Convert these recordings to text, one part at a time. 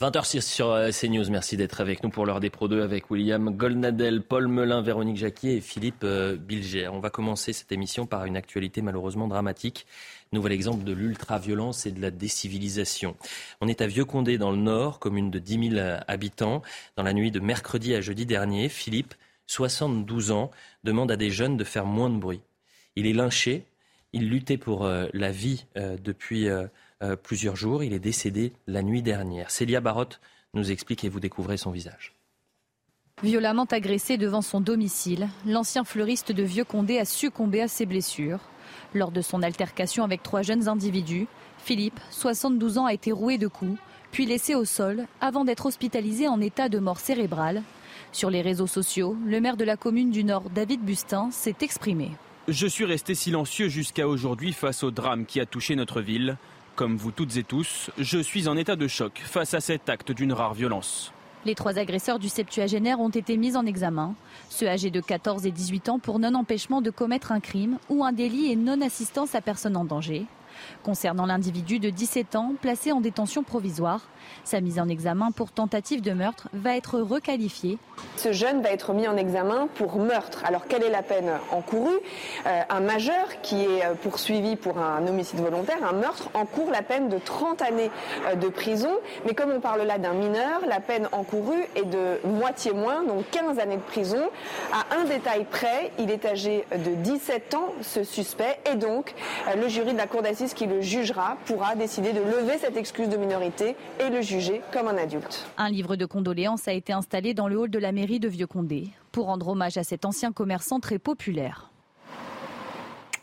20h06 sur euh, CNews, merci d'être avec nous pour l'heure des Pro 2 avec William Goldnadel, Paul Melun, Véronique Jacquier et Philippe euh, Bilger. On va commencer cette émission par une actualité malheureusement dramatique. Nouvel exemple de l'ultra-violence et de la décivilisation. On est à Vieux-Condé dans le Nord, commune de 10 000 habitants. Dans la nuit de mercredi à jeudi dernier, Philippe, 72 ans, demande à des jeunes de faire moins de bruit. Il est lynché, il luttait pour euh, la vie depuis euh, plusieurs jours. Il est décédé la nuit dernière. Célia Barotte nous explique et vous découvrez son visage. Violemment agressé devant son domicile, l'ancien fleuriste de Vieux-Condé a succombé à ses blessures. Lors de son altercation avec trois jeunes individus, Philippe, 72 ans, a été roué de coups, puis laissé au sol avant d'être hospitalisé en état de mort cérébrale. Sur les réseaux sociaux, le maire de la commune du Nord, David Bustin, s'est exprimé. Je suis resté silencieux jusqu'à aujourd'hui face au drame qui a touché notre ville. Comme vous toutes et tous, je suis en état de choc face à cet acte d'une rare violence. Les trois agresseurs du septuagénaire ont été mis en examen. Ceux âgés de 14 et 18 ans pour non-empêchement de commettre un crime ou un délit et non-assistance à personne en danger. Concernant l'individu de 17 ans placé en détention provisoire, sa mise en examen pour tentative de meurtre va être requalifiée. Ce jeune va être mis en examen pour meurtre. Alors quelle est la peine encourue? Euh, Un majeur qui est euh, poursuivi pour un homicide volontaire, un meurtre, encourt la peine de 30 années euh, de prison. Mais comme on parle là d'un mineur, la peine encourue est de moitié moins, donc 15 années de prison. À un détail près, il est âgé de 17 ans, ce suspect, et donc le jury de la cour d'assises qui le jugera pourra décider de lever cette excuse de minorité et le juger comme un adulte. Un livre de condoléances a été installé dans le hall de la mairie de Vieux-Condé pour rendre hommage à cet ancien commerçant très populaire.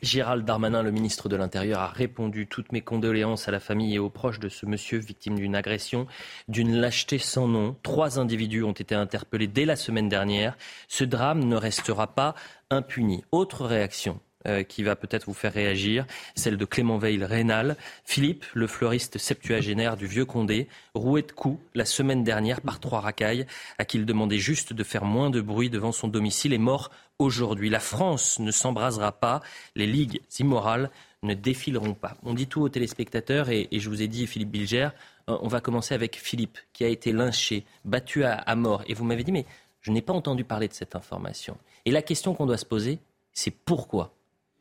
Gérald Darmanin, le ministre de l'Intérieur, a répondu toutes mes condoléances à la famille et aux proches de ce monsieur victime d'une agression, d'une lâcheté sans nom. Trois individus ont été interpellés dès la semaine dernière. Ce drame ne restera pas impuni. Autre réaction euh, qui va peut-être vous faire réagir, celle de Clément Veil Rénal. Philippe, le fleuriste septuagénaire du Vieux Condé, roué de coups la semaine dernière par trois racailles, à qui il demandait juste de faire moins de bruit devant son domicile, est mort aujourd'hui. La France ne s'embrasera pas, les ligues immorales ne défileront pas. On dit tout aux téléspectateurs et, je vous ai dit, Philippe Bilger, euh, on va commencer avec Philippe, qui a été lynché, battu à mort. Et vous m'avez dit, mais je n'ai pas entendu parler de cette information. Et la question qu'on doit se poser, c'est pourquoi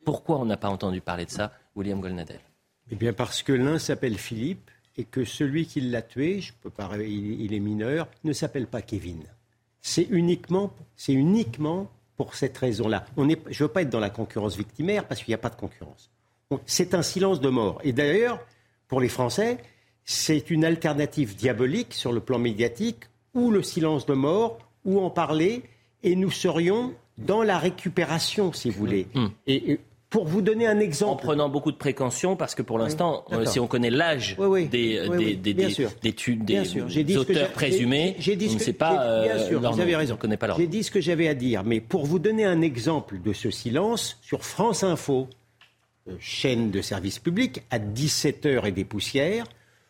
pourquoi on n'a pas entendu parler de ça, William Golnadel? Eh bien parce que l'un s'appelle Philippe et que celui qui l'a tué, je peux pas, il, est mineur, ne s'appelle pas Kevin. C'est uniquement, c'est uniquement pour cette raison-là. je ne veux pas être dans la concurrence victimaire parce qu'il n'y a pas de concurrence. C'est un silence de mort. Et d'ailleurs, pour les Français, c'est une alternative diabolique sur le plan médiatique, ou le silence de mort, ou en parler, et nous serions dans la récupération, si vous voulez. Mmh. et, pour vous donner un exemple. En prenant beaucoup de précautions, parce que pour l'instant, euh, si on connaît l'âge des, des, auteurs présumés, on ne sait pas. Euh, bien sûr, vous avez raison. connaît pas J'ai dit ce que j'avais à dire, mais pour vous donner un exemple de ce silence, sur France Info, euh, chaîne de service public, à 17h et des poussières,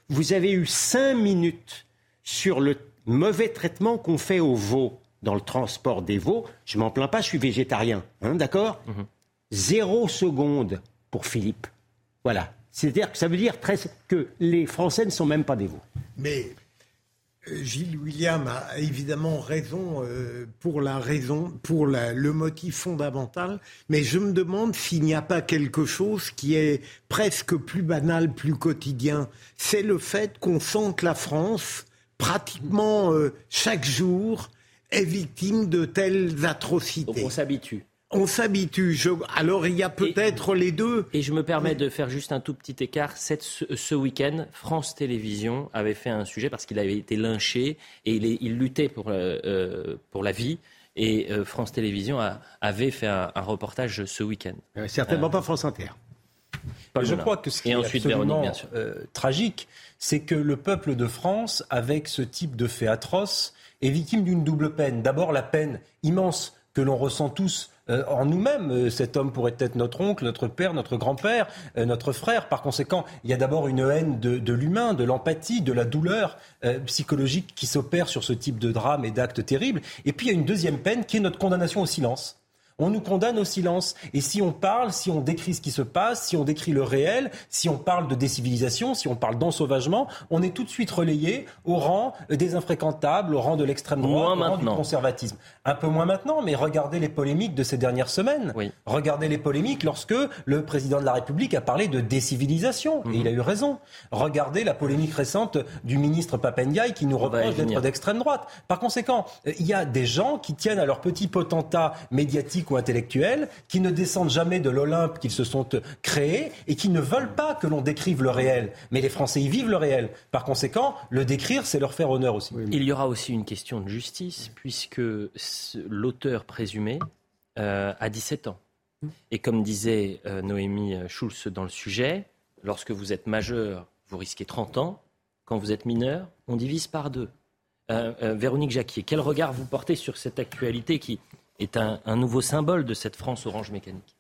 vous avez eu 5 minutes sur le mauvais traitement qu'on fait aux veaux dans le transport des veaux. Je m'en plains pas, je suis végétarien, hein, d'accord? Mhm zéro seconde pour Philippe. Voilà. C'est-à-dire que ça veut dire que les Français ne sont même pas veaux. Mais euh, Gilles William a évidemment raison euh, pour la raison, pour le motif fondamental, mais je me demande s'il n'y a pas quelque chose qui est presque plus banal, plus quotidien. C'est le fait qu'on sent que la France, pratiquement euh, chaque jour, est victime de telles atrocités. Donc on s'habitue. On s'habitue. Alors il y a peut-être les deux. Et je me permets de faire juste un tout petit écart. Cette, ce, week-end, France Télévisions avait fait un sujet parce qu'il avait été lynché et il, il luttait pour, euh, euh, pour la vie. Et euh, France Télévisions avait fait un, reportage ce week-end. certainement pas France Inter. je crois que ce qui est absolument tragique, c'est que le peuple de France, avec ce type de fait atroce, est victime d'une double peine. D'abord la peine immense que l'on ressent tous euh, en nous-mêmes. Euh, cet homme pourrait être notre oncle, notre père, notre grand-père, euh, notre frère. Par conséquent, il y a d'abord une haine de, l'humain, de l'empathie, de la douleur psychologique qui s'opère sur ce type de drame et d'actes terribles. Et puis il y a une deuxième peine qui est notre condamnation au silence. On nous condamne au silence. Et si on parle, si on décrit ce qui se passe, si on décrit le réel, si on parle de décivilisation, si on parle d'ensauvagement, on est tout de suite relayé au rang des infréquentables, au rang de l'extrême droite, au rang du conservatisme. Un peu moins maintenant, mais regardez les polémiques de ces dernières semaines. Regardez les polémiques lorsque le président de la République a parlé de décivilisation. Et il a eu raison. Regardez la polémique récente du ministre Papendiaï qui nous reproche d'être d'extrême droite. Par conséquent, il y a des gens qui tiennent à leur petit potentat médiatique intellectuels qui ne descendent jamais de l'Olympe qu'ils se sont créés et qui ne veulent pas que l'on décrive le réel. Mais les Français y vivent le réel. Par conséquent, le décrire, c'est leur faire honneur aussi. Il y aura aussi une question de justice, puisque l'auteur présumé euh, a 17 ans. Et comme disait euh, Noémie Schulz dans le sujet, lorsque vous êtes majeur, vous risquez 30 ans. Quand vous êtes mineur, on divise par deux. Euh, Véronique Jacquier, quel regard vous portez sur cette actualité qui, est un, nouveau symbole de cette France orange mécanique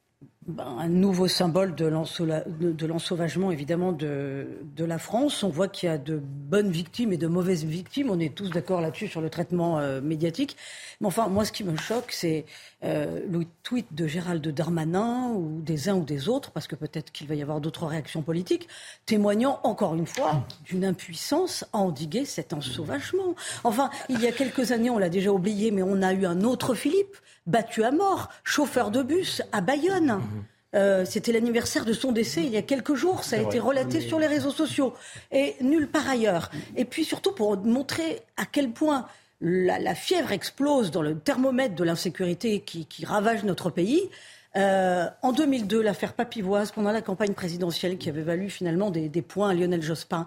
ben, un nouveau symbole de l'ensauvagement, évidemment, de, la France. On voit qu'il y a de bonnes victimes et de mauvaises victimes. On est tous d'accord là-dessus sur le traitement euh, médiatique. Mais enfin, moi, ce qui me choque, c'est euh, le tweet de Gérald Darmanin ou des uns ou des autres, parce que peut-être qu'il va y avoir d'autres réactions politiques, témoignant encore une fois d'une impuissance à endiguer cet ensauvagement. Enfin, il y a quelques années, on l'a déjà oublié, mais on a eu un autre Philippe battu à mort, chauffeur de bus à Bayonne. Mhm. Euh, c'était l'anniversaire de son décès il y a quelques jours. Ça a été relaté sur les réseaux sociaux. Et nulle part ailleurs. Et puis surtout pour montrer à quel point la, fièvre explose dans le thermomètre de l'insécurité qui, ravage notre pays. Euh, en 2002, l'affaire Papivoise, pendant la campagne présidentielle qui avait valu finalement des, des points à Lionel Jospin,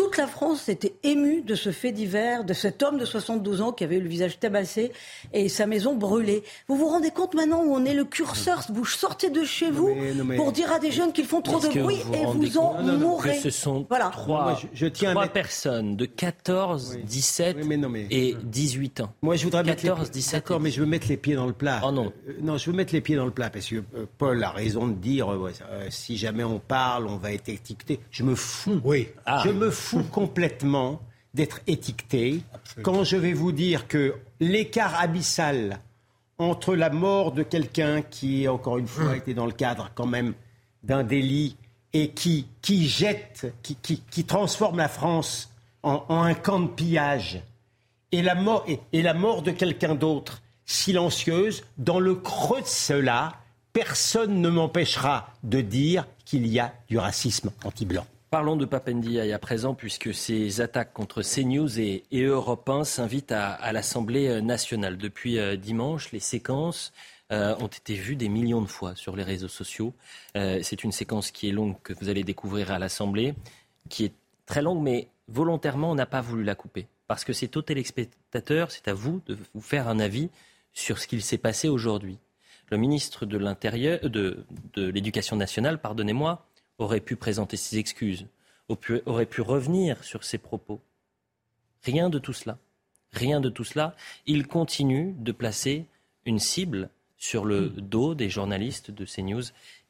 toute la France était émue de ce fait divers, de cet homme de 72 ans qui avait eu le visage tabassé et sa maison brûlée. Vous vous rendez compte maintenant où on est le curseur Vous sortez de chez vous pour dire à des jeunes qu'ils font trop de bruit et vous en mourrez. ce sont voilà. trois, je, tiens trois personnes de 14, 17 et 18 ans. Moi, je voudrais 14, 17 D'accord, mais je veux mettre les pieds dans le plat. Oh non. Euh, non, je veux mettre les pieds dans le plat parce que euh, Paul a raison de dire euh, si jamais on parle, on va être étiqueté. Je me fous. Oui. Ah. Je me fous fou complètement d'être étiqueté quand je vais vous dire que l'écart abyssal entre la mort de quelqu'un qui, encore une fois, était dans le cadre quand même d'un délit et qui, qui jette, qui, qui, transforme la France en, un camp de pillage, et la mort, et la mort de quelqu'un d'autre, silencieuse, dans le creux de cela, personne ne m'empêchera de dire qu'il y a du racisme anti-blanc. Parlons de Papendiaï à présent, puisque ces attaques contre CNews et, et Europe 1 s'invitent à, l'Assemblée euh, nationale. Depuis euh, dimanche, les séquences euh, ont été vues des millions de fois sur les réseaux sociaux. c'est une séquence qui est longue, que vous allez découvrir à l'Assemblée, qui est très longue, mais volontairement, on n'a pas voulu la couper. Parce que c'est aux téléspectateurs, c'est à vous de vous faire un avis sur ce qu'il s'est passé aujourd'hui. Le ministre de l'Intérieur, de, de l'Éducation nationale, pardonnez-moi, aurait pu présenter ses excuses, aurait pu revenir sur ses propos. Rien de tout cela. Rien de tout cela. Il continue de placer une cible sur le dos des journalistes de CNews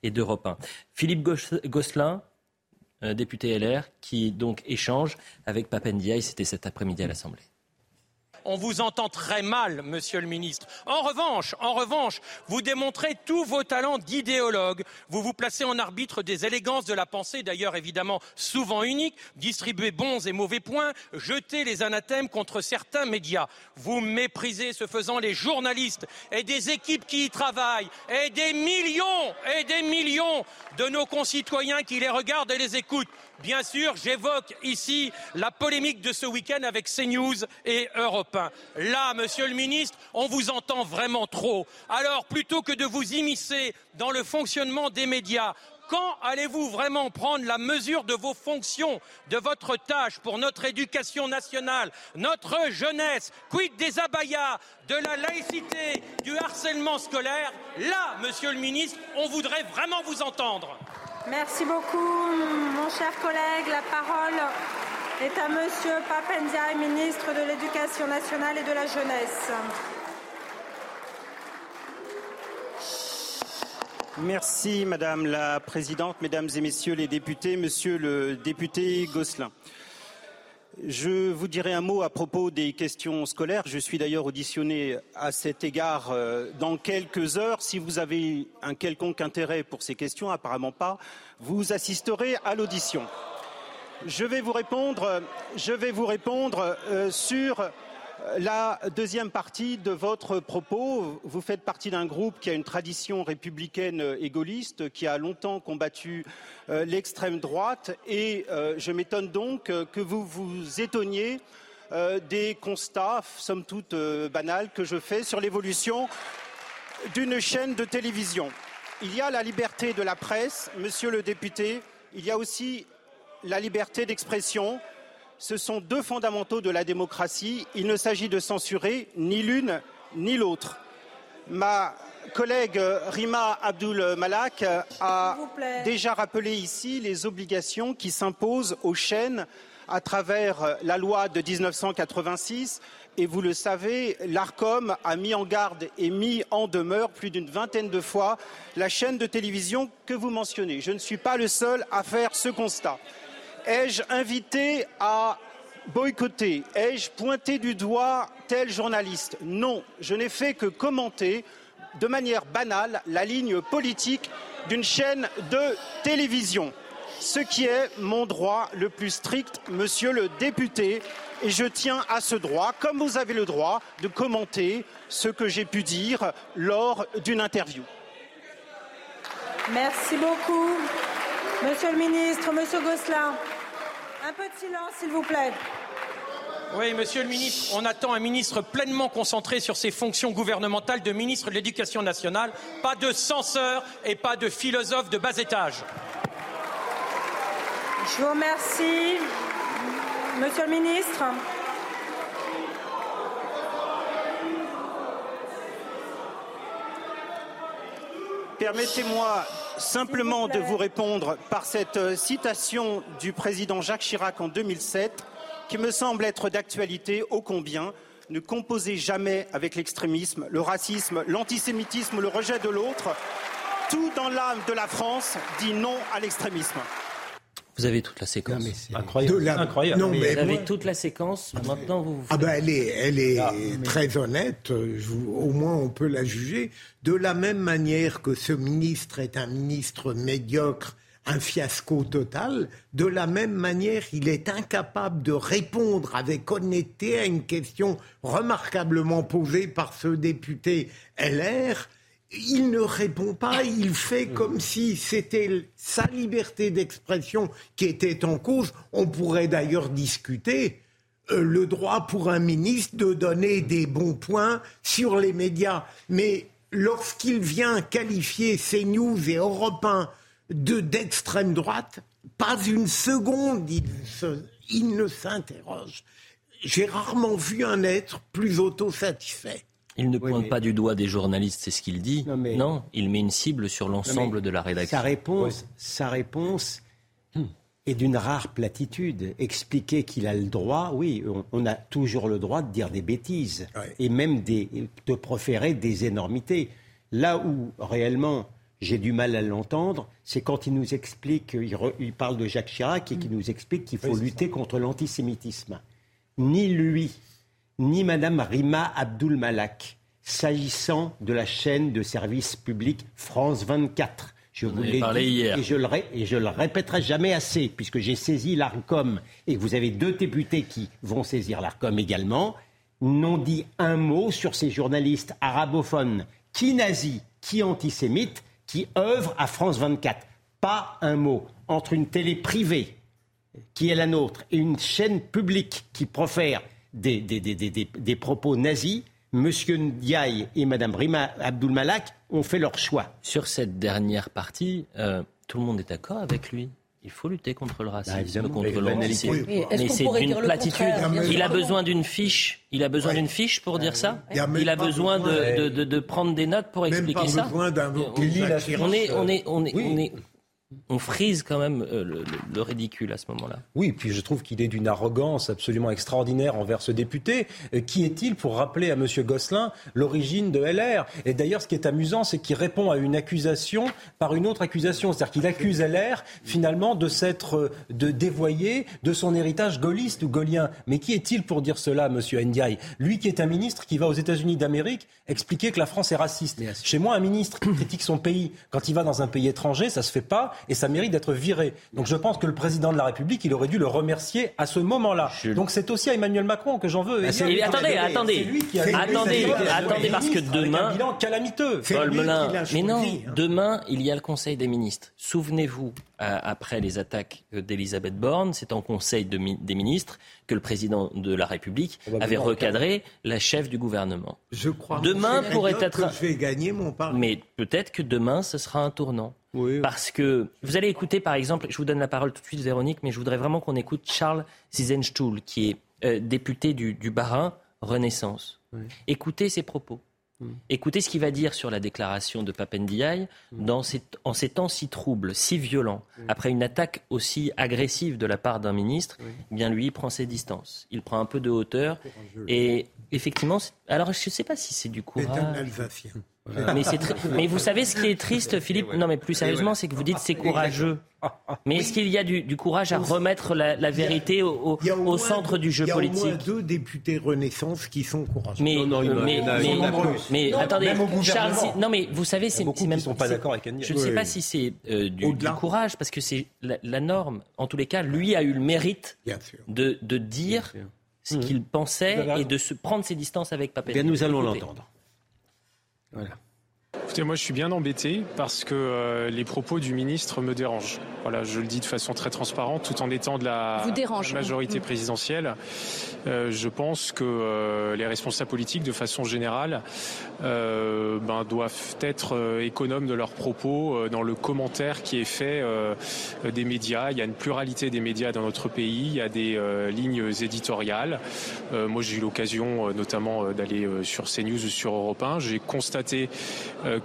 et d'Europe 1. Philippe Gosselin, euh, député LR, qui donc échange avec Papendiaï, c'était cet après-midi à l'Assemblée on vous entend très mal, monsieur le ministre. En revanche, en revanche, vous démontrez tous vos talents d'idéologue. Vous vous placez en arbitre des élégances de la pensée, d'ailleurs évidemment souvent uniques, distribuez bons et mauvais points, jetez les anathèmes contre certains médias. Vous méprisez, ce faisant, les journalistes et des équipes qui y travaillent, et des millions et des millions de nos concitoyens qui les regardent et les écoutent. Bien sûr, j'évoque ici la polémique de ce week-end avec CNews et Europe 1. Là, monsieur le ministre, on vous entend vraiment trop. Alors, plutôt que de vous immiscer dans le fonctionnement des médias, quand allez-vous vraiment prendre la mesure de vos fonctions, de votre tâche pour notre éducation nationale, notre jeunesse, quid des abayas, de la laïcité, du harcèlement scolaire? Là, monsieur le ministre, on voudrait vraiment vous entendre. Merci beaucoup, mon cher collègue. La parole est à Monsieur Papendia, ministre de l'Éducation nationale et de la jeunesse. Merci, Madame la Présidente, Mesdames et Messieurs les députés, Monsieur le député Gosselin. Je vous dirai un mot à propos des questions scolaires. Je suis d'ailleurs auditionné à cet égard euh, dans quelques heures. Si vous avez un quelconque intérêt pour ces questions, apparemment pas, vous assisterez à l'audition. Je vais vous répondre, euh, sur la deuxième partie de votre propos, vous faites partie d'un groupe qui a une tradition républicaine et qui a longtemps combattu euh, l'extrême droite, et euh, je m'étonne donc que vous vous étonniez euh, des constats, somme toute banals, que je fais sur l'évolution d'une chaîne de télévision. Il y a la liberté de la presse, monsieur le député, il y a aussi la liberté d'expression, ce sont deux fondamentaux de la démocratie. Il ne s'agit de censurer ni l'une ni l'autre. Ma collègue Rima Abdul Malak a déjà rappelé ici les obligations qui s'imposent aux chaînes à travers la loi de 1986. Et vous le savez, l'ARCOM a mis en garde et mis en demeure plus d'une vingtaine de fois la chaîne de télévision que vous mentionnez. Je ne suis pas le seul à faire ce constat. Ai-je invité à boycotter Ai-je pointé du doigt tel journaliste? Non, je n'ai fait que commenter de manière banale la ligne politique d'une chaîne de télévision, ce qui est mon droit le plus strict, monsieur le député, et je tiens à ce droit, comme vous avez le droit de commenter ce que j'ai pu dire lors d'une interview. Merci beaucoup. Monsieur le ministre, Monsieur Gosselin, un peu de silence, s'il vous plaît. Oui, monsieur le ministre, on attend un ministre pleinement concentré sur ses fonctions gouvernementales de ministre de l'Éducation nationale, pas de censeur et pas de philosophe de bas étage. Je vous remercie. Monsieur le ministre. Permettez-moi simplement de vous répondre par cette euh, citation du président Jacques Chirac en 2007 qui me semble être d'actualité ô combien. Ne composez jamais avec l'extrémisme, le racisme, l'antisémitisme le rejet de l'autre. Tout dans l'âme de la France dit non à l'extrémisme. Vous avez toute la séquence. incroyable. incroyable. Non, mais vous avez toute la séquence. Maintenant, vous. Ah ben, elle est, elle est ah, très honnête. au moins, on peut la juger. De la même manière que ce ministre est un ministre médiocre, un fiasco total, de la même manière, il est incapable de répondre avec honnêteté à une question remarquablement posée par ce député LR il ne répond pas, il fait comme si c'était sa liberté d'expression qui était en cause. On pourrait d'ailleurs discuter euh, le droit pour un ministre de donner des bons points sur les médias. Mais lorsqu'il vient qualifier CNews et Europe 1 d'extrême droite, pas une seconde il, il ne s'interroge. J'ai rarement vu un être plus autosatisfait. Il ne pointe pas du doigt des journalistes, c'est ce qu'il dit. Non, il met une cible sur l'ensemble de la rédaction. Sa réponse, sa réponse est d'une rare platitude. Expliquer qu'il a le droit, oui, on, a toujours le droit de dire des bêtises et même de proférer des énormités. Là où réellement j'ai du mal à l'entendre, c'est quand il nous explique, il, parle de Jacques Chirac et qu'il nous explique qu'il faut lutter contre l'antisémitisme. Ni lui, ni Madame Rima Abdul Malak, s'agissant de la chaîne de service public France 24. Je vous, l'ai dit hier. Et je, le, et je le répéterai jamais assez, puisque j'ai saisi l'ARCOM et vous avez deux députés qui vont saisir l'ARCOM également, n'ont dit un mot sur ces journalistes arabophones, qui nazis, qui antisémites, qui œuvrent à France 24. Pas un mot. Entre une télé privée, qui est la nôtre, et une chaîne publique qui profère des, des, propos nazis, M. Ndiaye et Mme Rima Abdul-Malak ont fait leur choix. Sur cette dernière partie, euh, tout le monde est d'accord avec lui il faut lutter contre le racisme, bah, contre l'antisémitisme. Mais, c'est une platitude. Il a besoin d'une fiche. Il a besoin d'une fiche pour dire ça. Il a besoin de, de, de, prendre des notes pour expliquer ça. Besoin on est, on est, on est, on est, on frise quand même euh, le, ridicule à ce moment-là. Oui, puis je trouve qu'il est d'une arrogance absolument extraordinaire envers ce député. Euh, qui est-il pour rappeler à M. Gosselin l'origine de LR Et d'ailleurs, ce qui est amusant, c'est qu'il répond à une accusation par une autre accusation. C'est-à-dire qu'il accuse LR finalement de s'être euh, de dévoyé de son héritage gaulliste ou gaulien. Mais qui est-il pour dire cela, M. Ndiaye? Lui qui est un ministre qui va aux États-Unis d'Amérique expliquer que la France est raciste. Chez moi, un ministre qui critique son pays quand il va dans un pays étranger, ça se fait pas et ça mérite d'être viré. Donc je pense que le président de la République, il aurait dû le remercier à ce moment-là. Donc c'est aussi à Emmanuel Macron que j'en veux. attendez, attendez, attendez, attendez, parce que demain, bilan calamiteux. mais non, hein. demain il y a le Conseil des ministres. Souvenez-vous, après les attaques d'Elisabeth Borne, c'est en Conseil des ministres que le président de la République avait recadré la chef du gouvernement. Je crois. Demain pourrait être. Que je vais gagner mon pari. Mais peut-être que demain ce sera un tournant. Parce que vous allez écouter, par exemple, je vous donne la parole tout de suite, Véronique, mais je voudrais vraiment qu'on écoute Charles Zizenstuhl, qui est euh, député du, du Bas-Rhin Renaissance. Écoutez ses propos. Écoutez ce qu'il va dire sur la déclaration de Papendiaï en ces temps si troubles, si violents, après une attaque aussi agressive de la part d'un ministre. Eh bien lui, il prend ses distances. Il prend un peu de hauteur. Et effectivement, alors je ne sais pas si c'est du courage. Mais, mais, vous savez ce qui est triste, Philippe Non, mais plus sérieusement, c'est que vous dites c'est courageux. Mais est-ce qu'il y a du, courage à remettre la, vérité au, centre du jeu politique Il y a au moins deux députés Renaissance qui sont courageux. Mais, non, non, mais, mais, attendez, Charles, non, mais vous savez, c'est même. sont pas d'accord avec Je ne sais pas si c'est euh, du, courage, parce que c'est la, norme. En tous les cas, lui a eu le mérite de, de dire ce qu'il pensait et de se prendre ses distances avec Papet. Bien, nous allons l'entendre. Voilà. Écoutez, moi je suis bien embêté parce que euh, les propos du ministre me dérangent. Voilà, je le dis de façon très transparente, tout en étant de la, majorité présidentielle. Euh, je pense que euh, les responsables politiques, de façon générale, ben, doivent être économes de leurs propos dans le commentaire qui est fait des médias. Il y a une pluralité des médias dans notre pays, il y a des lignes éditoriales. moi j'ai eu l'occasion notamment d'aller sur CNews ou sur Europe 1. J'ai constaté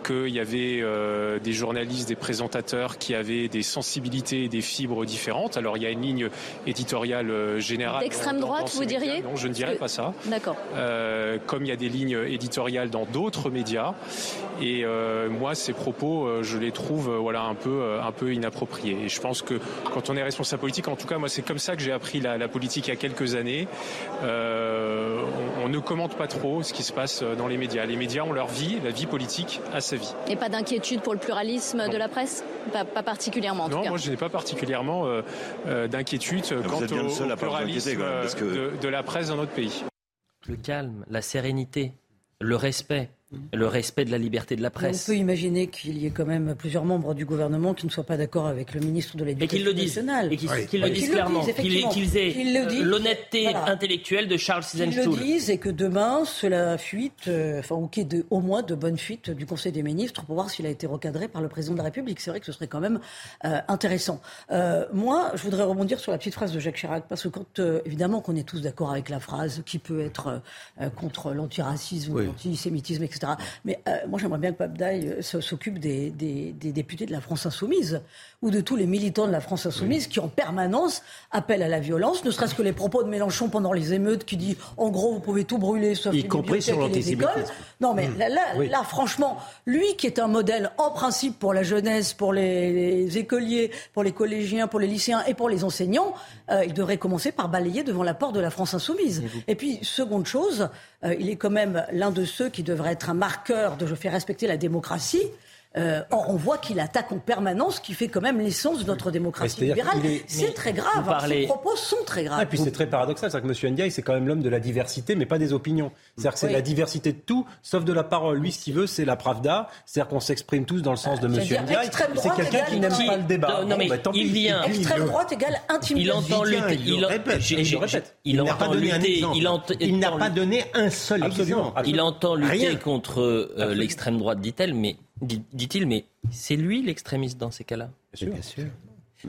qu'il y avait euh, des journalistes, des présentateurs qui avaient des sensibilités et des fibres différentes. Alors il y a une ligne éditoriale euh, générale. D'extrême droite, vous diriez Non, je ne dirais pas ça. D'accord. Euh, comme il y a des lignes éditoriales dans d'autres médias. Et moi, ces propos, je les trouve voilà, un, peu, un peu inappropriés. Et je pense que quand on est responsable politique, en tout cas, moi, c'est comme ça que j'ai appris la, la, politique il y a quelques années. on, on ne commente pas trop ce qui se passe dans les médias. Les médias ont leur vie, la vie politique à sa vie. Et pas d'inquiétude pour le pluralisme de la presse? Pas, particulièrement en Non, tout cas. moi je n'ai pas particulièrement euh, euh, d'inquiétude quant au, pluralisme de la presse dans notre pays. Le calme, la sérénité, le respect le respect de la liberté de la presse. On peut imaginer qu'il y ait quand même plusieurs membres du gouvernement qui ne soient pas d'accord avec le ministre de l'Éducation nationale. Et qu'ils le disent clairement. Qu'ils aient euh, l'honnêteté intellectuelle de Charles Sizenstuhl. Qu'ils le disent et que demain, cela fuite, euh, enfin, ou qu'il y ait au moins de bonnes fuites du Conseil des ministres pour voir s'il a été recadré par le président de la République. C'est vrai que ce serait quand même euh, intéressant. moi, je voudrais rebondir sur la petite phrase de Jacques Chirac, parce que quand, évidemment, qu'on est tous d'accord avec la phrase qui peut être contre l'antiracisme, l'antisémitisme, etc. Mais euh, moi, j'aimerais bien que Pape Daï euh, s'occupe des, députés de la France Insoumise ou de tous les militants de la France Insoumise qui, en permanence, appellent à la violence, ne serait-ce que les propos de Mélenchon pendant les émeutes qui dit en gros, vous pouvez tout brûler sauf y les compris sur écoles. Non, mais là, là, franchement, lui qui est un modèle en principe pour la jeunesse, pour les, écoliers, pour les collégiens, pour les lycéens et pour les enseignants, euh, il devrait commencer par balayer devant la porte de la France Insoumise. Et puis, seconde chose, il est quand même l'un de ceux qui devrait être un marqueur de je fais respecter la démocratie. Euh, on voit qu'il attaque en permanence, ce qui fait quand même l'essence de notre démocratie libérale. C'est très grave. Hein, ses propos sont très graves. et puis c'est très paradoxal, c'est que M. Ndiaye, c'est quand même l'homme de la diversité, mais pas des opinions. C'est-à-dire que c'est la diversité de tout, sauf de la parole. Lui, ce qu'il veut, c'est la pravda. C'est-à-dire qu'on s'exprime tous dans le sens de M. Ndiaye. C'est quelqu'un qui n'aime pas le débat. Non, mais bah, il vient. Extrême droite égale intimidation. Il entend lutter. Il répète. Je répète. Il entend lutter. Il n'a pas donné un seul exemple. Il entend lutter contre euh, l'extrême droite, dit-elle, mais dit-il, mais c'est lui l'extrémiste dans ces cas-là. Bien sûr.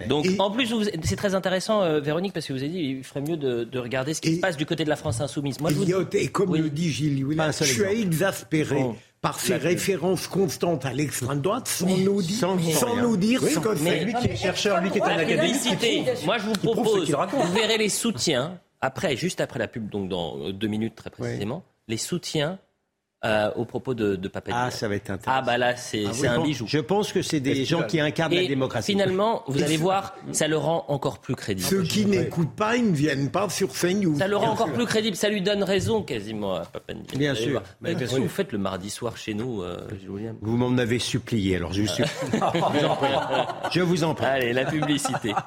Donc, en plus, c'est très intéressant, euh, Véronique, parce que vous avez dit il ferait mieux de, regarder ce qui se passe du côté de la France insoumise. Moi, et, comme le dit Gilles je suis exaspéré par ses références constantes à l'extrême droite sans nous, dire, sans, nous dire ce que c'est. Lui qui est chercheur, lui qui est un académiste. Moi, je vous propose, vous verrez les soutiens, après, juste après la pub, donc dans deux minutes très précisément, les soutiens euh, au propos de, de Ah, ça va être intéressant. Ah, bah là, c'est ah un bijou. Je pense que c'est des gens qui incarnent la démocratie. Finalement, vous allez voir, ça le rend encore plus crédible. Ceux qui n'écoutent pas, ils ne viennent pas sur CNews. Ça le rend encore plus crédible. Ça lui donne raison quasiment à Papendiaï. Bien sûr. Mais qu'est-ce que vous faites le mardi soir chez nous, euh, Vous m'en avez supplié, alors je, suis... je vous en prie. Allez, la publicité.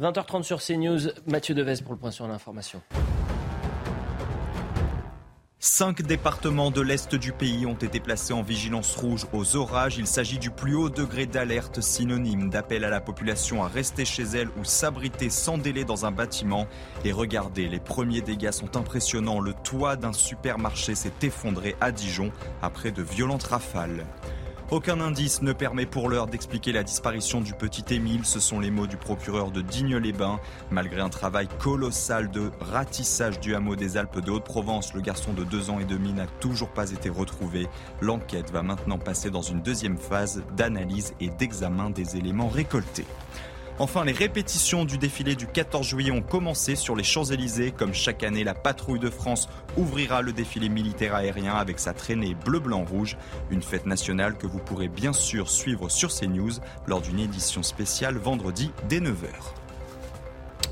20h30 sur CNews, Mathieu Devez pour le point sur l'information. Cinq départements de l'Est du pays ont été placés en vigilance rouge aux orages. Il s'agit du plus haut degré d'alerte synonyme d'appel à la population à rester chez elle ou s'abriter sans délai dans un bâtiment. Et regardez, les premiers dégâts sont impressionnants. Le toit d'un supermarché s'est effondré à Dijon après de violentes rafales. Aucun indice ne permet pour l'heure d'expliquer la disparition du petit Émile. Ce sont les mots du procureur de Digne-les-Bains. Malgré un travail colossal de ratissage du hameau des Alpes de Haute-Provence, le garçon de deux ans et demi n'a toujours pas été retrouvé. L'enquête va maintenant passer dans une deuxième phase d'analyse et d'examen des éléments récoltés. Enfin, les répétitions du défilé du 14 juillet ont commencé sur les Champs-Élysées. Comme chaque année, la patrouille de France ouvrira le défilé militaire aérien avec sa traînée bleu-blanc-rouge. Une fête nationale que vous pourrez bien sûr suivre sur CNews lors d'une édition spéciale vendredi dès 9h.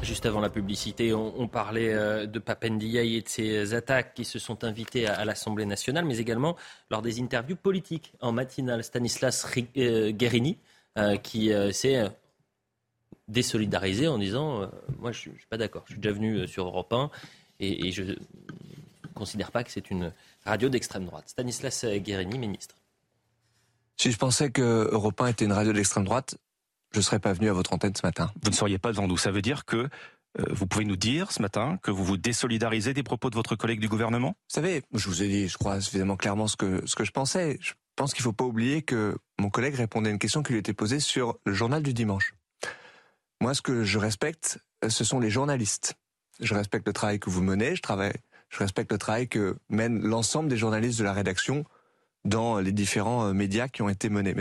Juste avant la publicité, on, parlait euh, de Papendiaï et de ses attaques qui se sont invitées à, l'Assemblée nationale, mais également lors des interviews politiques en matinale. Stanislas euh, Guérini, euh, qui s'est désolidariser en disant euh, Moi, je ne suis pas d'accord. Je suis déjà venu euh, sur Europe 1 et, je ne considère pas que c'est une radio d'extrême droite. Stanislas Guérini, ministre. Si je pensais que Europe 1 était une radio d'extrême droite, je ne serais pas venu à votre antenne ce matin. Vous ne seriez pas devant nous. Ça veut dire que euh, vous pouvez nous dire ce matin que vous vous désolidarisez des propos de votre collègue du gouvernement? Vous savez, je vous ai dit, je crois, suffisamment clairement ce que, ce que je pensais. Je pense qu'il ne faut pas oublier que mon collègue répondait à une question qui lui était posée sur le journal du dimanche. Moi, ce que je respecte, euh, ce sont les journalistes. Je respecte le travail que vous menez, je, travaille, je respecte le travail que mènent l'ensemble des journalistes de la rédaction dans les différents euh, médias qui ont été menés.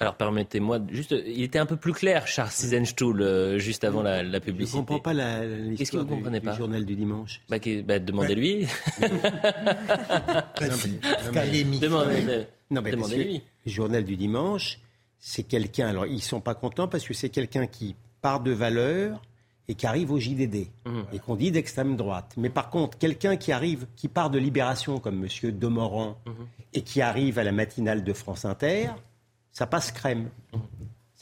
Alors permettez-moi, juste, il était un peu plus clair, Charles Sizenstuhl, euh, juste avant la, publicité. Je ne comprends pas la, Qu'est-ce que vous comprenez pas du journal du dimanche? Bah, bah demandez-lui. demandez-lui. Le journal du dimanche, c'est quelqu'un. Alors ils sont pas contents parce que c'est quelqu'un qui part de valeur et qui arrive au JDD mmh. et qu'on dit d'extrême droite. Mais par contre, quelqu'un qui arrive, qui part de Libération comme M. Demorand mmh. et qui arrive à la matinale de France Inter, ça passe crème.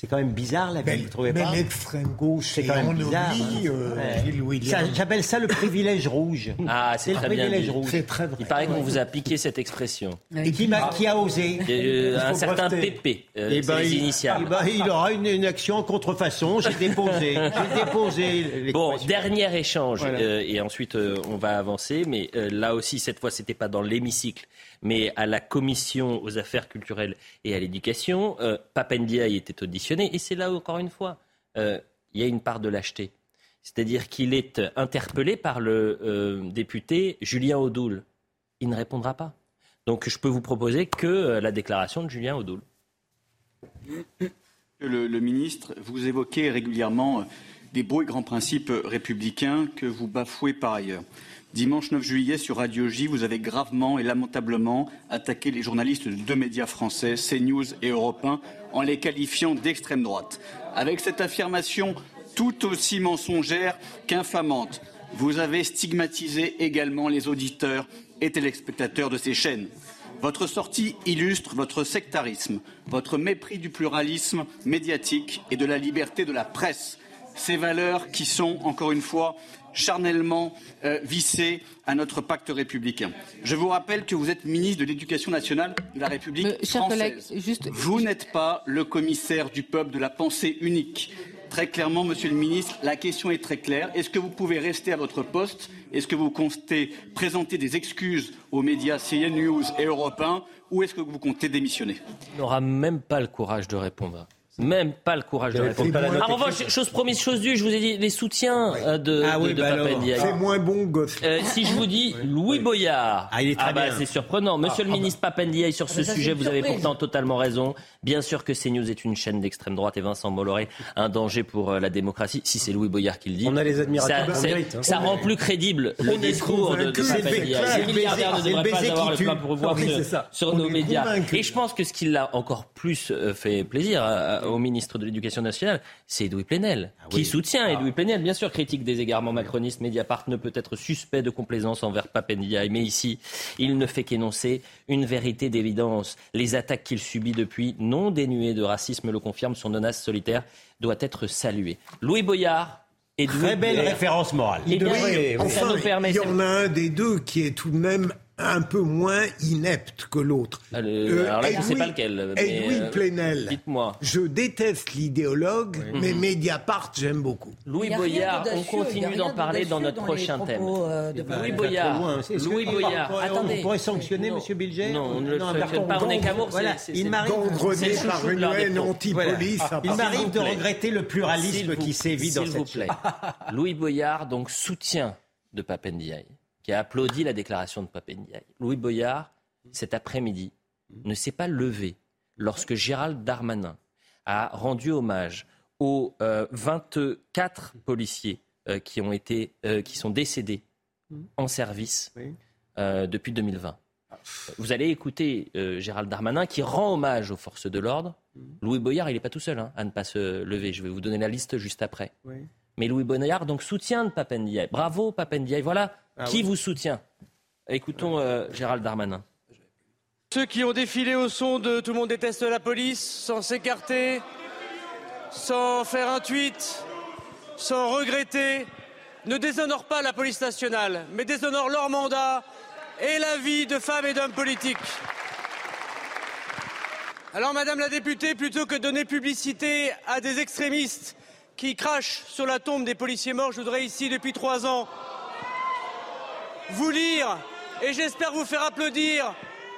C'est quand même bizarre, la vie, vous trouvez pas l'extrême gauche, c'est quand même bizarre. Hein. Euh, j'appelle ça le privilège rouge. Ah, c'est le privilège rouge. C'est très vrai. Il paraît qu'on vous a piqué cette expression. Et qui, a, qui a osé euh, Un certain Pépé, euh, eh ben, les initiales. Eh ben, il aura une, action en contrefaçon. J'ai déposé. J'ai déposé. Bon, dernier échange. et ensuite, on va avancer. Mais là aussi, cette fois, c'était pas dans l'hémicycle mais à la commission aux affaires culturelles et à l'éducation. Euh, Papendia y était auditionné, et c'est là encore une fois, euh, il y a une part de lâcheté. C'est-à-dire qu'il est interpellé par le euh, député Julien Audoul. Il ne répondra pas. Donc je peux vous proposer que euh, la déclaration de Julien Audoul. Le, le, ministre, vous évoquez régulièrement des beaux et grands principes républicains que vous bafouez par ailleurs. Dimanche 9 juillet, sur Radio J, vous avez gravement et lamentablement attaqué les journalistes de deux médias français, CNews et Europe 1, en les qualifiant d'extrême droite. Avec cette affirmation tout aussi mensongère qu'infamante, vous avez stigmatisé également les auditeurs et téléspectateurs de ces chaînes. Votre sortie illustre votre sectarisme, votre mépris du pluralisme médiatique et de la liberté de la presse. Ces valeurs qui sont, encore une fois, charnellement euh, vissé à notre pacte républicain. Je vous rappelle que vous êtes ministre de l'Éducation nationale de la République euh, française. Vous n'êtes pas le commissaire du peuple de la pensée unique. Très clairement, Monsieur le Ministre, la question est très claire. Est-ce que vous pouvez rester à votre poste? Est-ce que vous comptez présenter des excuses aux médias CNN News et Europe 1 Ou est-ce que vous comptez démissionner? Il n'aura même pas le courage de répondre même pas le courage de répondre. En revanche, chose promise, chose due, je vous ai dit les soutiens euh, de, ah oui, de, bah C'est moins bon, gosse. Euh, si je vous dis Louis Boyard, ah, il est très ah bah, c'est surprenant. Monsieur ah, le ministre Papendiaï, sur ce sujet, vous avez pourtant totalement raison. Bien sûr que CNews est une chaîne d'extrême droite et Vincent Bolloré un danger pour euh, la démocratie. Si c'est Louis Boyard qui le dit, on a les admirateurs. Ça, hein. ça rend plus crédible le discours de, de Papendiaï. Les milliardaires ne devraient pas avoir le plein pouvoir sur nos médias. Et je pense que ce qui l'a encore plus fait plaisir au ministre de l'Éducation nationale, c'est Edoui Plenel, ah qui soutient ah. Edoui Plenel, bien sûr, critique des égarements macronistes. Mediapart ne peut être suspect de complaisance envers Papendiaï, mais ici, il ne fait qu'énoncer une vérité d'évidence. Les attaques qu'il subit depuis, non dénuées de racisme, le confirment, son menace solitaire doit être saluée. Louis Boyard, Très belle référence morale. Il, enfin, il y en a un des deux qui est tout de même un peu moins inepte que l'autre. Ah, euh, alors là, je ne sais pas lequel. Edwin euh, Plenel. Dites-moi. Je déteste l'idéologue, mais mhm. Mediapart, j'aime beaucoup. Louis Boyard, on continue d'en parler dans notre prochain thème. Euh, Louis Boyard. Louis Boyard. Attendez. On pourrait sanctionner M. Bilger Non, on ne le sanctionne pas. On est qu'amour. Il m'arrive par une haine anti-police. Il m'arrive de regretter le pluralisme qui sévit dans cette S'il vous plaît. Louis Boyard, donc soutien de Papendiaï qui a applaudi la déclaration de Papendiaï. Louis Boyard, cet après-midi, ne s'est pas levé lorsque Gérald Darmanin a rendu hommage aux 24 euh, policiers euh, qui, ont été, euh, qui sont décédés en service depuis 2020. Vous allez écouter Gérald Darmanin qui rend hommage aux forces de l'ordre. Louis Boyard, il n'est pas tout seul hein, à ne pas se lever. Je vais vous donner la liste juste après. Mais Louis Boyard donc soutient de Papendiaï. Bravo Papendiaï. Voilà ah qui vous soutient? Écoutons euh, Gérald Darmanin. Ceux qui ont défilé au son de Tout le monde déteste la police, sans s'écarter, sans faire un tweet, sans regretter, ne déshonorent pas la police nationale, mais déshonorent leur mandat et la vie de femmes et d'hommes politiques. Alors, Madame la députée, plutôt que de donner publicité à des extrémistes qui crachent sur la tombe des policiers morts, je voudrais ici, depuis trois ans, vous lire et j'espère vous faire applaudir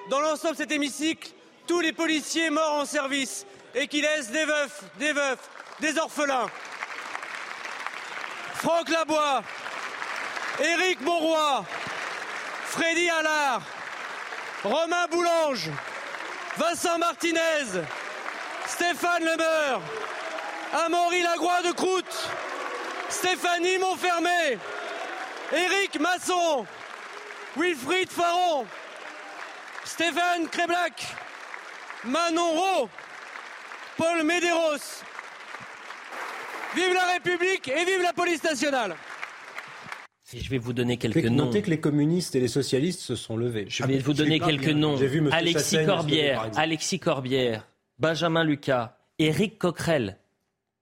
dans l'ensemble de cet hémicycle tous les policiers morts en service et qui laissent des veufs, des veufs, des orphelins. Franck Labois, Éric Monroy, Freddy Allard, Romain Boulange, Vincent Martinez, Stéphane Lemeur, Amaury Lagroix de Croûte, Stéphanie Montfermé, Éric Masson, Wilfried Faron, Stéphane Kreblac, Manon Rowe, Paul Medeiros. Vive la République et vive la police nationale je vais vous donner quelques noms. Notez que les communistes et les socialistes se sont levés. Je vais vous donner quelques noms. Alexis Corbière, Alexis Corbière, Benjamin Lucas, Éric Coquerel,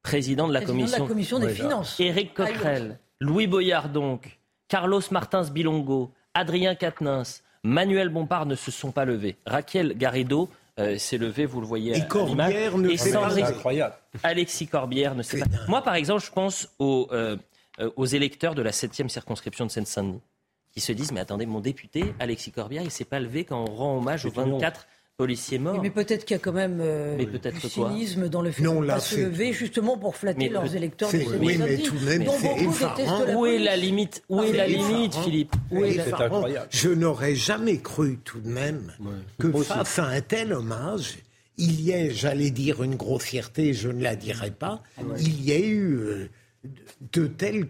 président de la, commission, des finances. Éric Coquerel, Louis Boyard donc, Carlos Martins Bilongo, Adrien Quatennens, Manuel Bompard ne se sont pas levés. Raquel Garrido euh, s'est levée, vous le voyez et Corbière ne s'est pas incroyable. Alexis Corbière ne sait pas. Moi, par exemple, je pense aux, euh, euh, aux électeurs de la 7e circonscription de Seine-Saint-Denis qui se disent, mais attendez, mon député, Alexis Corbière, il ne s'est pas levé quand on rend hommage aux 24 policiers morts. Mais peut-être qu'il y a quand même euh, mais du cynisme dans le fait de ne pas se lever justement pour flatter leurs électeurs. Oui, mais tout de même, c'est Où est la limite? Où est la limite, Philippe? Où est incroyable. Je n'aurais jamais cru tout de même que face à un tel hommage, il y ait, j'allais dire une grossièreté, je ne la dirais pas, ah il y ait eu euh, de tels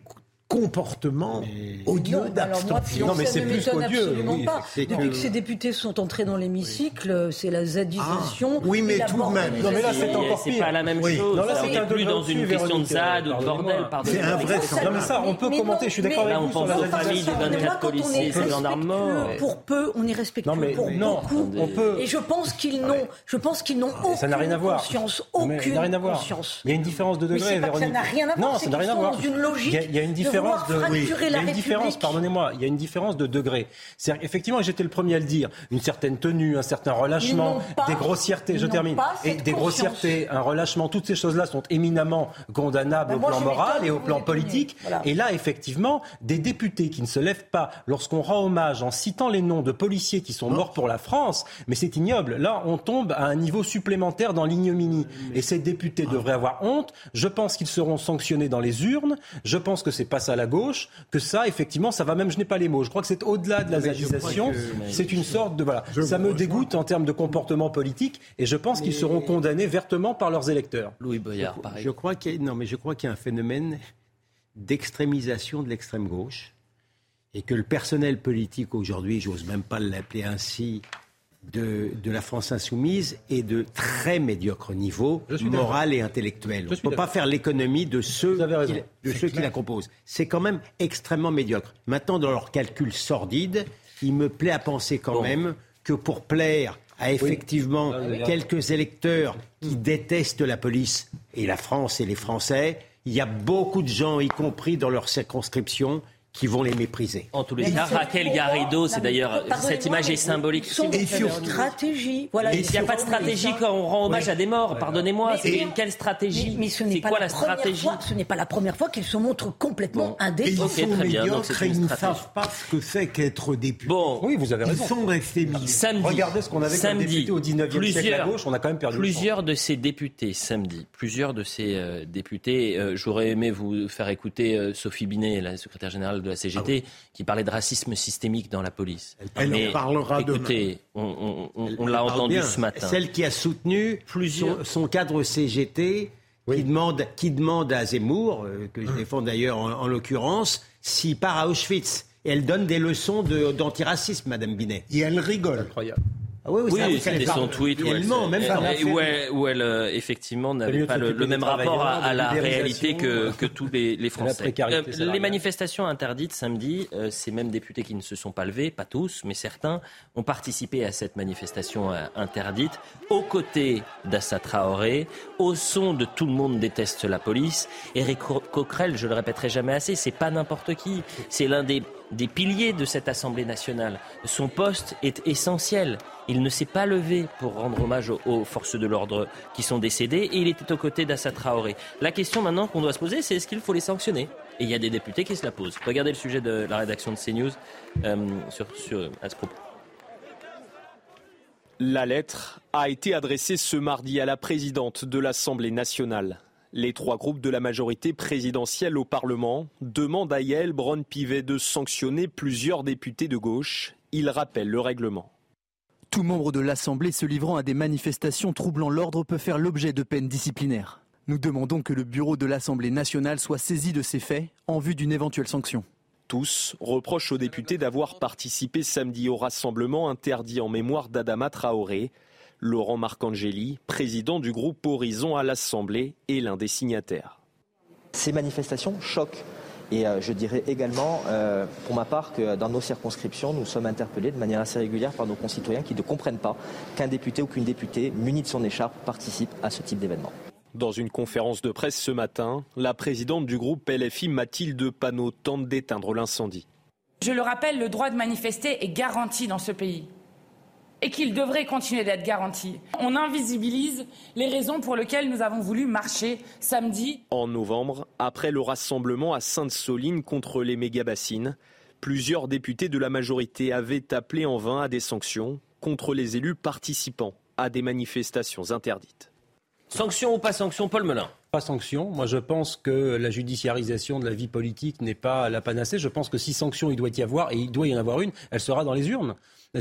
comportement odieux d'abstention. Non, mais c'est plus qu'odieux. Oui. Depuis que... ces députés sont entrés dans l'hémicycle, c'est la zadisation. Ah, oui, mais tout de même. Non, mais là, c'est encore pire. C'est pas la même chose. Non, là, c'est plus dans une question de ZAD ou de bordel. C'est un vrai Non, mais ça, on peut commenter. Je suis d'accord avec vous. on pense aux familles de 24 policiers et gendarmes morts. Pour peu, on est respectueux. Pour beaucoup. Et je pense qu'ils n'ont, je pense qu'ils n'ont aucune conscience, aucune conscience. Il y a une différence de degré, Véronique. Ça n'a rien à voir. Non, ça n'a rien à voir. Dans une logique. Il y a une différence différence de. il y a une différence, pardonnez-moi, il y a une différence de degré. C'est effectivement, j'étais le premier à le dire, une certaine tenue, un certain relâchement, des grossièretés, je termine, et des grossièretés, un relâchement, toutes ces choses-là sont éminemment condamnables ben, au plan moral et au plan politique. Et là, effectivement, des députés qui ne se lèvent pas lorsqu'on rend hommage en citant les noms de policiers qui sont morts pour la France, mais c'est ignoble. Là, on tombe à un niveau supplémentaire dans l'ignominie. Et ces députés devraient avoir honte. Je pense qu'ils seront sanctionnés dans les urnes. Je pense que c'est pas ça la gauche, que ça, effectivement, ça va même, je n'ai pas les mots. Je crois que c'est au-delà de la zadisation. C'est une sorte de, voilà. ça me dégoûte en termes de comportement politique et je pense qu'ils seront condamnés vertement par leurs électeurs. Louis Boyard, pareil. Je crois qu'il non, mais je crois qu'il y a un phénomène d'extrémisation de l'extrême gauche et que le personnel politique aujourd'hui, j'ose même pas l'appeler ainsi, de, de, la France insoumise est de très médiocre niveau moral et intellectuel. On ne peut pas faire l'économie de ceux, qui, de ceux qui la composent. C'est quand même extrêmement médiocre. Maintenant, dans leur calcul sordide, il me plaît à penser quand même que pour plaire à effectivement quelques électeurs qui détestent la police et la France et les Français, il y a beaucoup de gens, y compris dans leur circonscription, qui vont les mépriser. En tous les cas, Raquel Garrido, c'est d'ailleurs, cette image est symbolique. Et sur stratégie. Voilà, il n'y a pas de stratégie quand on rend hommage à des morts, pardonnez-moi. C'est quelle stratégie Mais, ce n'est pas quoi la, stratégie Ce n'est pas la première fois qu'ils se montrent complètement indécis. Ils sont médiocres et ils ne savent pas ce que c'est qu'être député. Bon, oui, vous avez raison. Ils sont restés Samedi, Regardez ce qu'on avait comme député au 19e siècle à gauche, on a quand même perdu Plusieurs de ces députés, samedi, plusieurs de ces euh, députés, euh, j'aurais aimé vous faire écouter euh, Sophie Binet, la secrétaire générale de la CGT, ah qui parlait de racisme systémique dans la police. Elle, en parlera écoutez, on, l'a entendu ce matin. Celle qui a soutenu son, cadre CGT, qui, demande, qui demande à Zemmour, euh, que je défends d'ailleurs en, l'occurrence, s'il part à Auschwitz. Et elle donne des leçons d'antiracisme, Madame Binet. Et elle rigole. Incroyable. Ah oui, c'était son tweet où elle, où elle, euh, effectivement n'avait pas le, même rapport à, la réalité que, que tous les, les Français. Euh, les manifestations interdites samedi, euh, ces mêmes députés qui ne se sont pas levés, pas tous, mais certains, ont participé à cette manifestation interdite. Aux côtés d'Assa Traoré, au son de tout le monde déteste la police. Eric Coquerel, je le répéterai jamais assez, c'est pas n'importe qui, c'est l'un des des piliers de cette Assemblée nationale. Son poste est essentiel. Il ne s'est pas levé pour rendre hommage aux, forces de l'ordre qui sont décédées et il était aux côtés d'Assa Traoré. La question maintenant qu'on doit se poser, c'est est-ce qu'il faut les sanctionner? Et il y a des députés qui se la posent. Regardez le sujet de la rédaction de CNews euh, à ce propos. La lettre a été adressée ce mardi à la présidente de l'Assemblée nationale. Les trois groupes de la majorité présidentielle au Parlement demandent à Yael Braun-Pivet de sanctionner plusieurs députés de gauche. Il rappelle le règlement. Tout membre de l'Assemblée se livrant à des manifestations troublant l'ordre peut faire l'objet de peines disciplinaires. Nous demandons que le bureau de l'Assemblée nationale soit saisi de ces faits en vue d'une éventuelle sanction. Tous reprochent aux députés d'avoir participé samedi au rassemblement interdit en mémoire d'Adama Traoré. Laurent Marcangeli, président du groupe Horizon à l'Assemblée, est l'un des signataires. Ces manifestations choquent. Et euh, je dirais également, euh, pour ma part, que dans nos circonscriptions, nous sommes interpellés de manière assez régulière par nos concitoyens qui ne comprennent pas qu'un député ou qu'une députée munie de son écharpe participe à ce type d'événement. Dans une conférence de presse ce matin, la présidente du groupe LFI, Mathilde Panot, tente d'éteindre l'incendie. Je le rappelle, le droit de manifester est garanti dans ce pays et qu'il devrait continuer d'être garanti. On invisibilise les raisons pour lesquelles nous avons voulu marcher samedi. En novembre, après le rassemblement à Sainte-Soline contre les méga-bassines, plusieurs députés de la majorité avaient appelé en vain à des sanctions contre les élus participant à des manifestations interdites. Sanction ou pas sanction, Paul Melun? Pas sanction. Moi, je pense que la judiciarisation de la vie politique n'est pas la panacée. Je pense que si sanction il doit y avoir, et il doit y en avoir une, elle sera dans les urnes.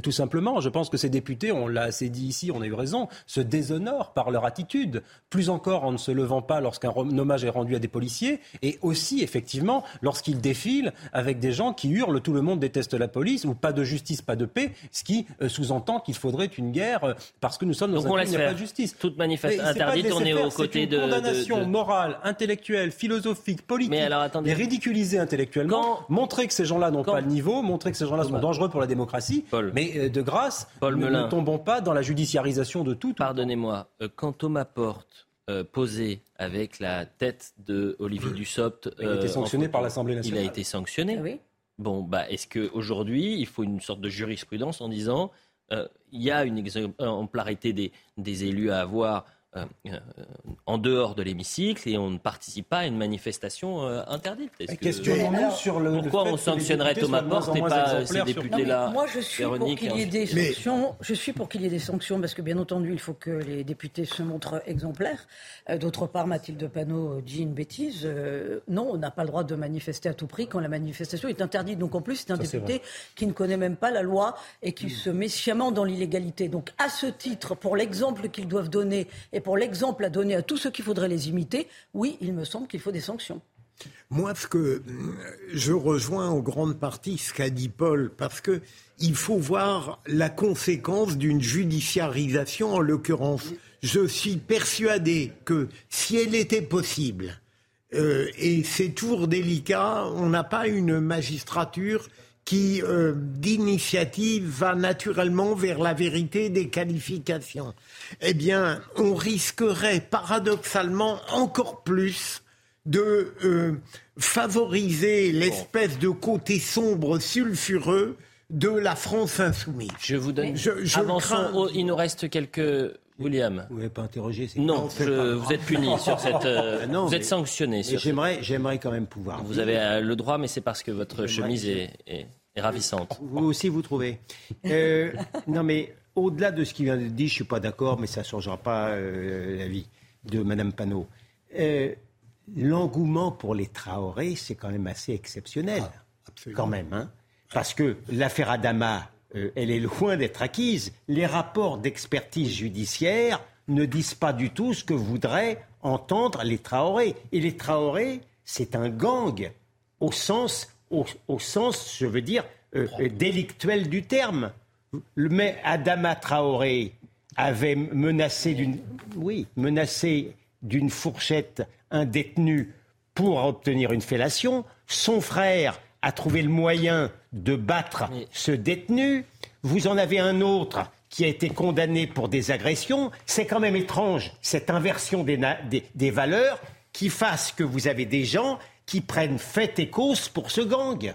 Tout simplement, je pense que ces députés, on l'a assez dit ici, on a eu raison, se déshonorent par leur attitude. Plus encore en ne se levant pas lorsqu'un hommage est rendu à des policiers, et aussi, effectivement, lorsqu'ils défilent avec des gens qui hurlent tout le monde déteste la police, ou pas de justice, pas de paix, ce qui euh, sous-entend qu'il faudrait une guerre euh, parce que nous sommes dans Donc un pays où il n'y a pas de justice. Toute manifestation interdite, on est aux côtés de. condamnation morale, intellectuelle, philosophique, politique, Mais alors, attendez. et ridiculiser intellectuellement, montrer que ces gens-là n'ont pas le niveau, montrer que ces gens-là sont dangereux pour la démocratie. Mais euh, de grâce, Paul ne, tombons pas dans la judiciarisation de tout. Pardonnez-moi, euh, quand Thomas Porte posé avec la tête de Olivier Dussopt. il a été sanctionné par l'Assemblée nationale. Il a été sanctionné. Ah oui. Bon, bah, est-ce qu'aujourd'hui, il faut une sorte de jurisprudence en disant il y a une exemplarité des, des élus à avoir euh, euh, en dehors de l'hémicycle et on ne participe pas à une manifestation euh, interdite. sur le, pourquoi on sanctionnerait Thomas Porte et pas ces députés-là Moi, je suis pour qu'il y ait des sanctions. Je suis pour qu'il y ait des sanctions parce que, bien entendu, il faut que les députés se montrent exemplaires. D'autre part, Mathilde Panot dit une bêtise. non, on n'a pas le droit de manifester à tout prix quand la manifestation est interdite. Donc, en plus, c'est un député qui ne connaît même pas la loi et qui se met sciemment dans l'illégalité. Donc, à ce titre, pour l'exemple qu'ils doivent donner et pour l'exemple à donner à tous ceux qui faudrait les imiter, oui, il me semble qu'il faut des sanctions. Moi, ce que je rejoins en grande partie ce qu'a dit Paul, parce que il faut voir la conséquence d'une judiciarisation en l'occurrence. Je suis persuadé que si elle était possible, euh, et c'est toujours délicat, on n'a pas une magistrature qui, euh, d'initiative, va naturellement vers la vérité des qualifications. Eh bien, on risquerait paradoxalement encore plus de euh, favoriser l'espèce de côté sombre, sulfureux de la France insoumise. Je vous donne. Je, Avançons. il nous reste quelques. William. Vous n'avez pas interrogé. Non, vous êtes puni sur cette. Euh, vous êtes sanctionné. J'aimerais, j'aimerais quand même pouvoir. Vous avez le droit, mais c'est parce que votre chemise est, ravissante. Vous aussi, vous trouvez. Euh, non, mais au-delà de ce qui vient de dire, je ne suis pas d'accord, mais ça ne changera pas euh, la vie de Mme Panot. Euh, l'engouement pour les Traoré, c'est quand même assez exceptionnel. Ah, quand même. Hein Parce que l'affaire Adama, elle est loin d'être acquise. Les rapports d'expertise judiciaire ne disent pas du tout ce que voudraient entendre les Traoré. Et les Traoré, c'est un gang au sens au, sens, je veux dire, euh, euh, délictuel du terme. Mais Adama Traoré avait menacé d'une, oui, menacé d'une fourchette un détenu pour obtenir une fellation. Son frère a trouvé le moyen de battre ce détenu. Vous en avez un autre qui a été condamné pour des agressions. C'est quand même étrange, cette inversion des, des valeurs qui fasse que vous avez des gens qui prennent fait et cause pour ce gang.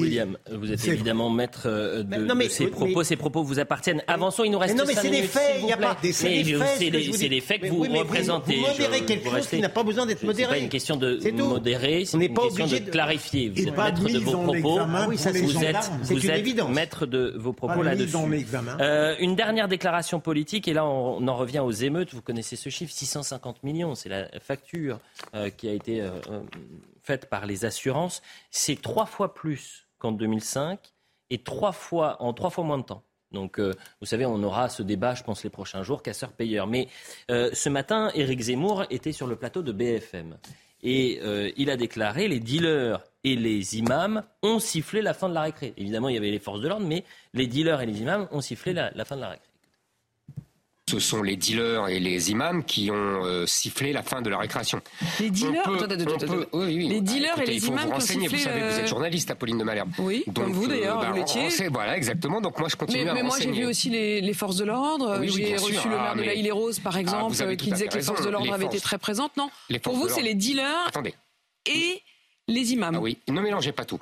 William, vous êtes évidemment maître euh, de, ces propos. ces propos vous appartiennent. Avançons, il nous reste Non, mais c'est des faits. Il n'y a pas des C'est des faits que vous représentez. Vous, modérez quelque chose qui n'a pas besoin d'être modéré. C'est pas une question de modérer, c'est une question de clarifier. Vous êtes maître de vos propos. Vous êtes maître de vos propos là-dessus. Euh, une dernière déclaration politique, et là on en revient aux émeutes. Vous connaissez ce chiffre, 650 millions. C'est la facture euh, qui a été faite par les assurances. C'est trois fois plus qu'en 2005 et trois fois, en trois fois moins de temps. Donc, euh, vous savez, on aura ce débat, je pense, les prochains jours, casseurs-payeurs. Mais euh, ce matin, Éric Zemmour était sur le plateau de BFM. Et euh, il a déclaré les dealers et les imams ont sifflé la fin de la récré. Évidemment, il y avait les forces de l'ordre, mais les dealers et les imams ont sifflé la fin de la récré ce sont les dealers et les imams qui ont euh, sifflé la fin de la récréation. Les dealers, les dealers et les imams vous renseigner, Vous savez, vous êtes euh, journaliste, Apolline de Malherbe. Oui, comme vous d'ailleurs, euh, bah, vous l'étiez. Voilà, exactement. Donc moi, je continue mais, à Mais moi, j'ai vu aussi les, forces de l'ordre. j'ai reçu le maire ah, de la Île-et-Rose, par ah, exemple, qui disait que les forces de l'ordre avaient été très présentes. Non, pour vous, c'est les dealers et les imams. Ah oui, ne mélangez pas tout.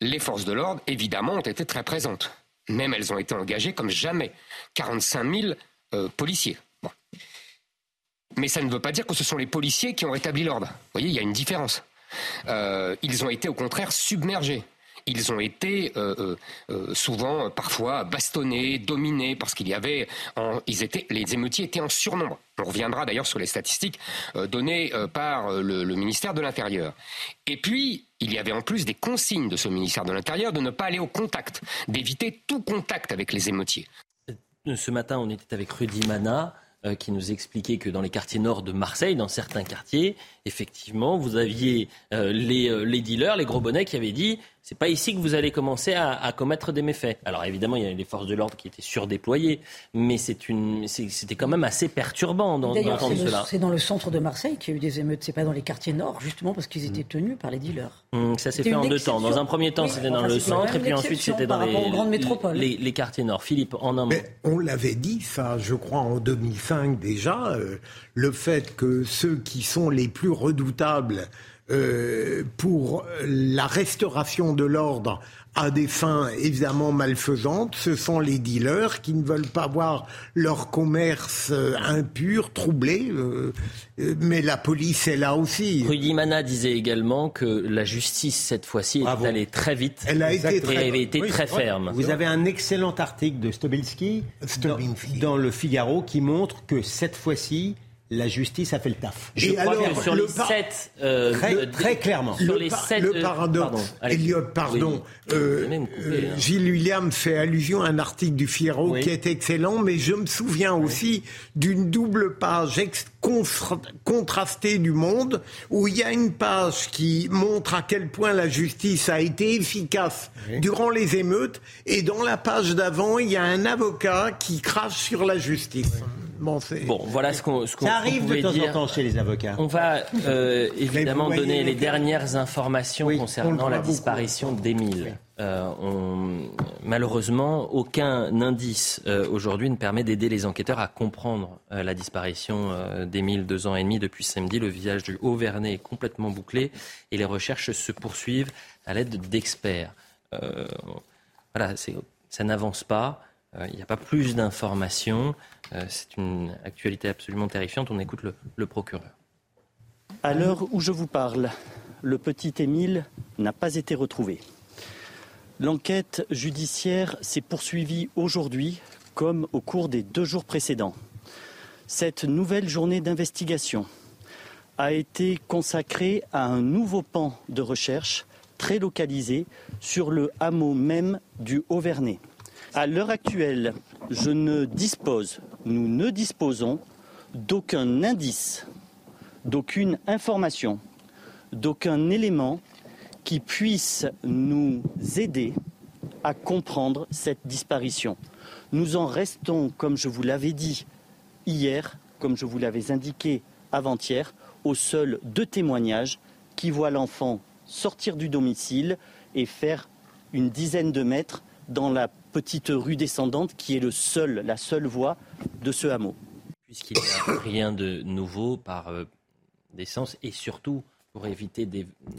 Les forces de l'ordre, évidemment, ont été très présentes. Même elles ont été engagées comme jamais. 45 000 euh, policiers. Mais ça ne veut pas dire que ce sont les policiers qui ont rétabli l'ordre. Vous voyez, il y a une différence. Euh, ils ont été au contraire submergés. Ils ont été euh, souvent, parfois, bastonnés, dominés, parce qu'il y avait, les émeutiers étaient en surnombre. On reviendra d'ailleurs sur les statistiques données par le ministère de l'Intérieur. Et puis, il y avait en plus des consignes de ce ministère de l'Intérieur de ne pas aller au contact, d'éviter tout contact avec les émeutiers. Ce matin, on était avec Rudy Mana euh, qui nous expliquait que dans les quartiers nord de Marseille, dans certains quartiers, effectivement, vous aviez euh, euh, les, dealers, les gros bonnets qui avaient dit c'est pas ici que vous allez commencer à, commettre des méfaits. Alors évidemment, il y a les forces de l'ordre qui étaient surdéployées, mais c'est une, c'était quand même assez perturbant d'entendre cela. C'est dans le centre de Marseille qu'il y a eu des émeutes, c'est pas dans les quartiers nord, justement parce qu'ils étaient tenus par les dealers. Hum, ça s'est fait en deux temps. Dans un premier temps, c'était dans le centre, et puis ensuite c'était dans les, grandes métropoles. Les, quartiers nord. Philippe, en un mot. on l'avait dit, ça, je crois, en 2005 déjà, euh, le fait que ceux qui sont les plus redoutables euh, pour la restauration de l'ordre à des fins évidemment malfaisantes, ce sont les dealers qui ne veulent pas voir leur commerce euh, impur, troublé, euh, mais la police est là aussi. Rudy Mana disait également que la justice, cette fois-ci, est allée très vite Elle a été très... avait été très ferme. Vous avez un excellent article de Stobilski dans le Figaro qui montre que cette fois-ci, la justice a fait le taf. Je crois que sur les sept, euh, très, clairement. Sur les sept, le paradoxe, pardon, pardon, euh, hein. Gilles William fait allusion à un article du Figaro qui est excellent, mais je me souviens aussi d'une double page contrastée du Monde où il y a une page qui montre à quel point la justice a été efficace durant les émeutes, et dans la page d'avant, il y a un avocat qui crache sur la justice. Bon, voilà ce qu'on qu Ça arrive de temps dire. en temps chez les avocats. On va euh, évidemment donner les dernières informations concernant la disparition d'Émile. Euh, malheureusement, aucun indice euh, aujourd'hui ne permet d'aider les enquêteurs à comprendre la disparition d'Émile, deux ans et demi depuis samedi. Le village du Haut-Vernay est complètement bouclé et les recherches se poursuivent à l'aide d'experts. voilà, ça n'avance pas. Euh, il n'y a pas plus d'informations. Euh, c'est une actualité absolument terrifiante. On écoute le, procureur. À l'heure où je vous parle, le petit Émile n'a pas été retrouvé. L'enquête judiciaire s'est poursuivie aujourd'hui comme au cours des deux jours précédents. Cette nouvelle journée d'investigation a été consacrée à un nouveau pan de recherche très localisé sur le hameau même du Haut-Vernay. À l'heure actuelle, je ne dispose, nous ne disposons d'aucun indice, d'aucune information, d'aucun élément qui puisse nous aider à comprendre cette disparition. Nous en restons, comme je vous l'avais dit hier, comme je vous l'avais indiqué avant-hier, aux seuls deux témoignages qui voient l'enfant sortir du domicile et faire une dizaine de mètres dans la petite rue descendante qui est le seul, la seule voie de ce hameau. Puisqu'il n'y a rien de nouveau par euh, et surtout pour éviter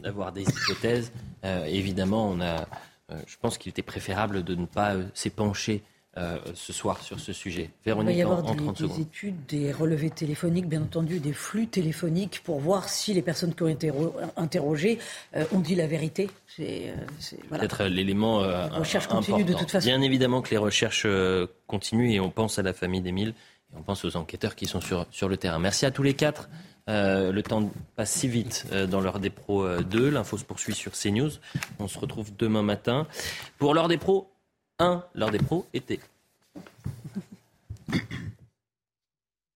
d'avoir des hypothèses, euh, évidemment, on a, euh, je pense qu'il était préférable de ne pas s'épancher euh, ce soir sur ce sujet. Véronique, Il va y avoir des, études, des relevés téléphoniques, bien entendu, des flux téléphoniques pour voir si les personnes qui ont été interrogées euh, ont dit la vérité. C'est euh, peut-être l'élément recherche continue de toute façon. Bien évidemment que les recherches continuent et on pense à la famille d'Émile et on pense aux enquêteurs qui sont sur, sur le terrain. Merci à tous les quatre. le temps passe si vite dans l'heure des pros 2. L'info se poursuit sur CNews. On se retrouve demain matin. Pour l'heure des pros, 1 lors des pros-étés.